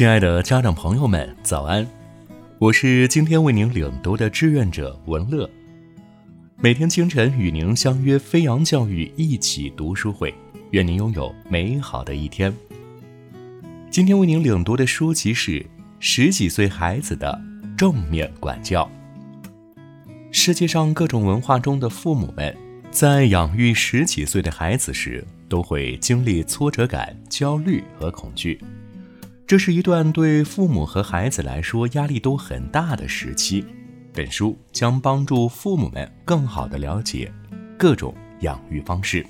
亲爱的家长朋友们，早安！我是今天为您领读的志愿者文乐。每天清晨与您相约飞扬教育一起读书会，愿您拥有美好的一天。今天为您领读的书籍是《十几岁孩子的正面管教》。世界上各种文化中的父母们，在养育十几岁的孩子时，都会经历挫折感、焦虑和恐惧。这是一段对父母和孩子来说压力都很大的时期。本书将帮助父母们更好地了解各种养育方式，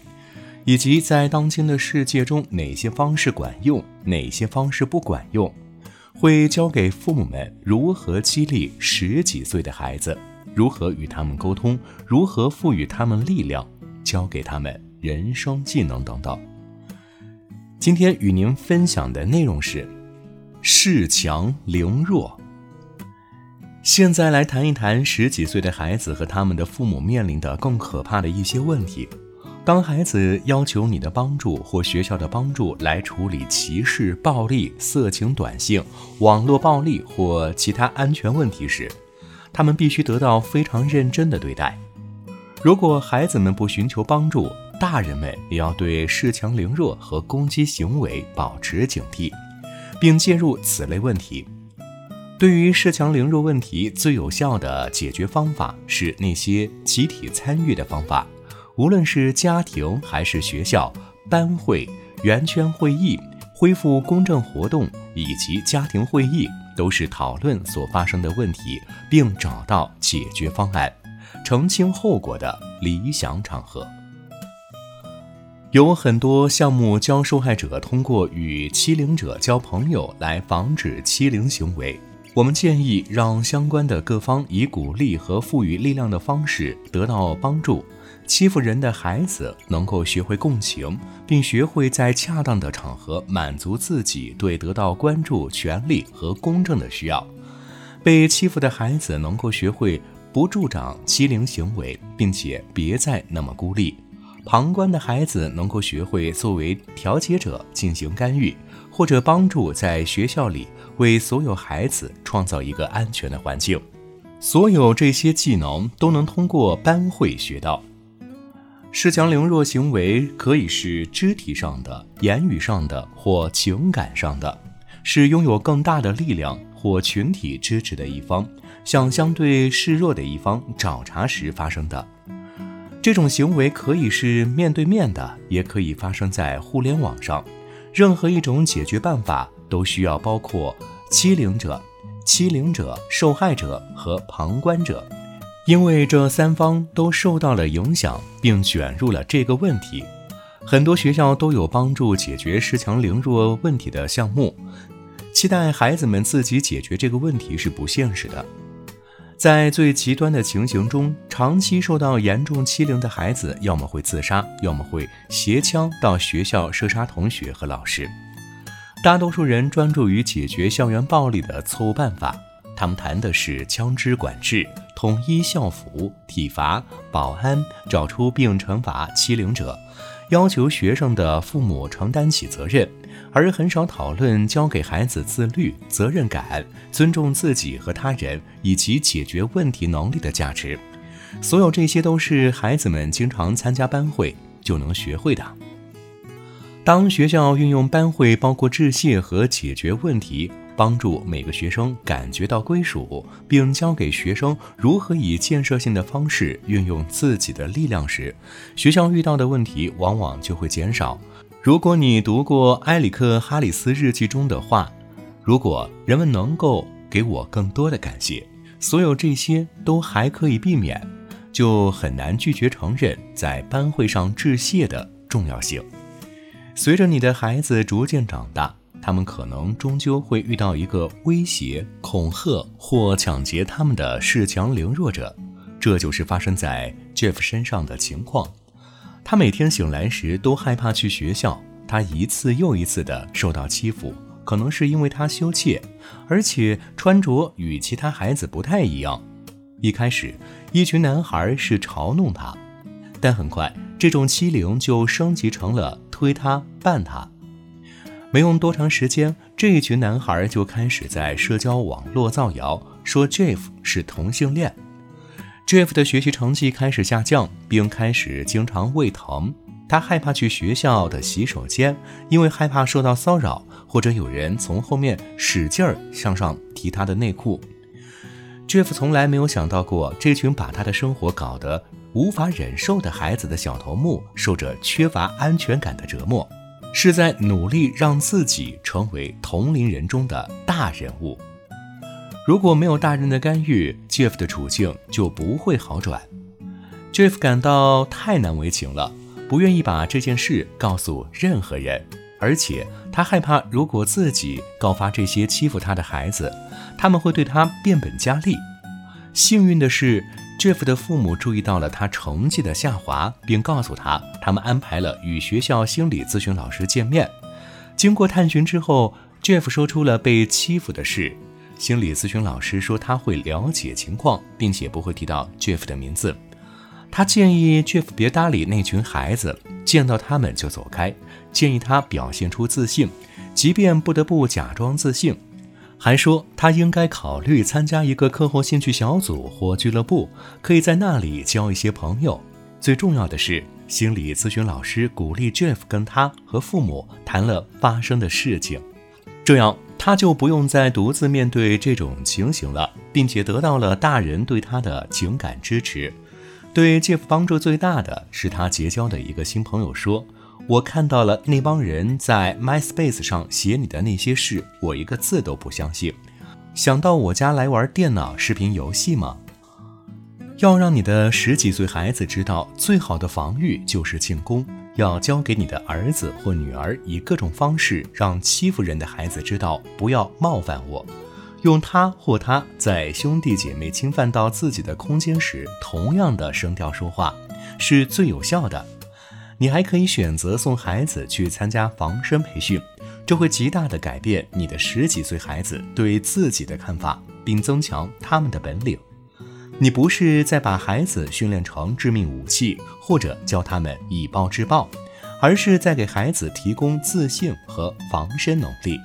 以及在当今的世界中哪些方式管用，哪些方式不管用。会教给父母们如何激励十几岁的孩子，如何与他们沟通，如何赋予他们力量，教给他们人生技能等等。今天与您分享的内容是。恃强凌弱。现在来谈一谈十几岁的孩子和他们的父母面临的更可怕的一些问题。当孩子要求你的帮助或学校的帮助来处理歧视、暴力、色情短信、网络暴力或其他安全问题时，他们必须得到非常认真的对待。如果孩子们不寻求帮助，大人们也要对恃强凌弱和攻击行为保持警惕。并介入此类问题。对于恃强凌弱问题，最有效的解决方法是那些集体参与的方法，无论是家庭还是学校、班会、圆圈会议、恢复公正活动以及家庭会议，都是讨论所发生的问题并找到解决方案、澄清后果的理想场合。有很多项目教受害者通过与欺凌者交朋友来防止欺凌行为。我们建议让相关的各方以鼓励和赋予力量的方式得到帮助。欺负人的孩子能够学会共情，并学会在恰当的场合满足自己对得到关注、权利和公正的需要。被欺负的孩子能够学会不助长欺凌行为，并且别再那么孤立。旁观的孩子能够学会作为调解者进行干预，或者帮助在学校里为所有孩子创造一个安全的环境。所有这些技能都能通过班会学到。恃强凌弱行为可以是肢体上的、言语上的或情感上的，是拥有更大的力量或群体支持的一方向相对示弱的一方找茬时发生的。这种行为可以是面对面的，也可以发生在互联网上。任何一种解决办法都需要包括欺凌者、欺凌者、受害者和旁观者，因为这三方都受到了影响并卷入了这个问题。很多学校都有帮助解决恃强凌弱问题的项目，期待孩子们自己解决这个问题是不现实的。在最极端的情形中，长期受到严重欺凌的孩子，要么会自杀，要么会携枪到学校射杀同学和老师。大多数人专注于解决校园暴力的错误办法，他们谈的是枪支管制、统一校服、体罚、保安、找出并惩罚欺凌者。要求学生的父母承担起责任，而很少讨论教给孩子自律、责任感、尊重自己和他人以及解决问题能力的价值。所有这些都是孩子们经常参加班会就能学会的。当学校运用班会，包括致谢和解决问题。帮助每个学生感觉到归属，并教给学生如何以建设性的方式运用自己的力量时，学校遇到的问题往往就会减少。如果你读过埃里克·哈里斯日记中的话，如果人们能够给我更多的感谢，所有这些都还可以避免，就很难拒绝承认在班会上致谢的重要性。随着你的孩子逐渐长大。他们可能终究会遇到一个威胁、恐吓或抢劫他们的恃强凌弱者，这就是发生在 Jeff 身上的情况。他每天醒来时都害怕去学校，他一次又一次地受到欺负，可能是因为他羞怯，而且穿着与其他孩子不太一样。一开始，一群男孩是嘲弄他，但很快，这种欺凌就升级成了推他、绊他。没用多长时间，这一群男孩就开始在社交网络造谣，说 Jeff 是同性恋。Jeff 的学习成绩开始下降，并开始经常胃疼。他害怕去学校的洗手间，因为害怕受到骚扰，或者有人从后面使劲儿向上提他的内裤。Jeff 从来没有想到过，这群把他的生活搞得无法忍受的孩子的小头目，受着缺乏安全感的折磨。是在努力让自己成为同龄人中的大人物。如果没有大人的干预，Jeff 的处境就不会好转。Jeff 感到太难为情了，不愿意把这件事告诉任何人，而且他害怕，如果自己告发这些欺负他的孩子，他们会对他变本加厉。幸运的是。Jeff 的父母注意到了他成绩的下滑，并告诉他，他们安排了与学校心理咨询老师见面。经过探寻之后，Jeff 说出了被欺负的事。心理咨询老师说他会了解情况，并且不会提到 Jeff 的名字。他建议 Jeff 别搭理那群孩子，见到他们就走开。建议他表现出自信，即便不得不假装自信。还说他应该考虑参加一个课后兴趣小组或俱乐部，可以在那里交一些朋友。最重要的是，心理咨询老师鼓励 Jeff 跟他和父母谈了发生的事情，这样他就不用再独自面对这种情形了，并且得到了大人对他的情感支持。对 Jeff 帮助最大的是他结交的一个新朋友说。我看到了那帮人在 MySpace 上写你的那些事，我一个字都不相信。想到我家来玩电脑视频游戏吗？要让你的十几岁孩子知道，最好的防御就是进攻。要教给你的儿子或女儿以各种方式，让欺负人的孩子知道不要冒犯我。用他或她在兄弟姐妹侵犯到自己的空间时，同样的声调说话，是最有效的。你还可以选择送孩子去参加防身培训，这会极大的改变你的十几岁孩子对自己的看法，并增强他们的本领。你不是在把孩子训练成致命武器，或者教他们以暴制暴，而是在给孩子提供自信和防身能力。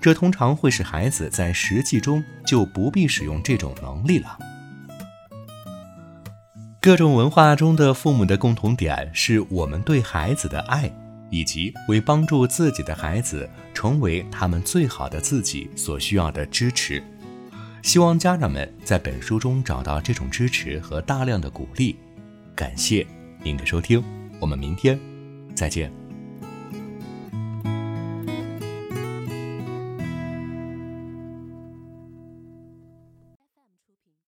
这通常会使孩子在实际中就不必使用这种能力了。各种文化中的父母的共同点是我们对孩子的爱，以及为帮助自己的孩子成为他们最好的自己所需要的支持。希望家长们在本书中找到这种支持和大量的鼓励。感谢您的收听，我们明天再见。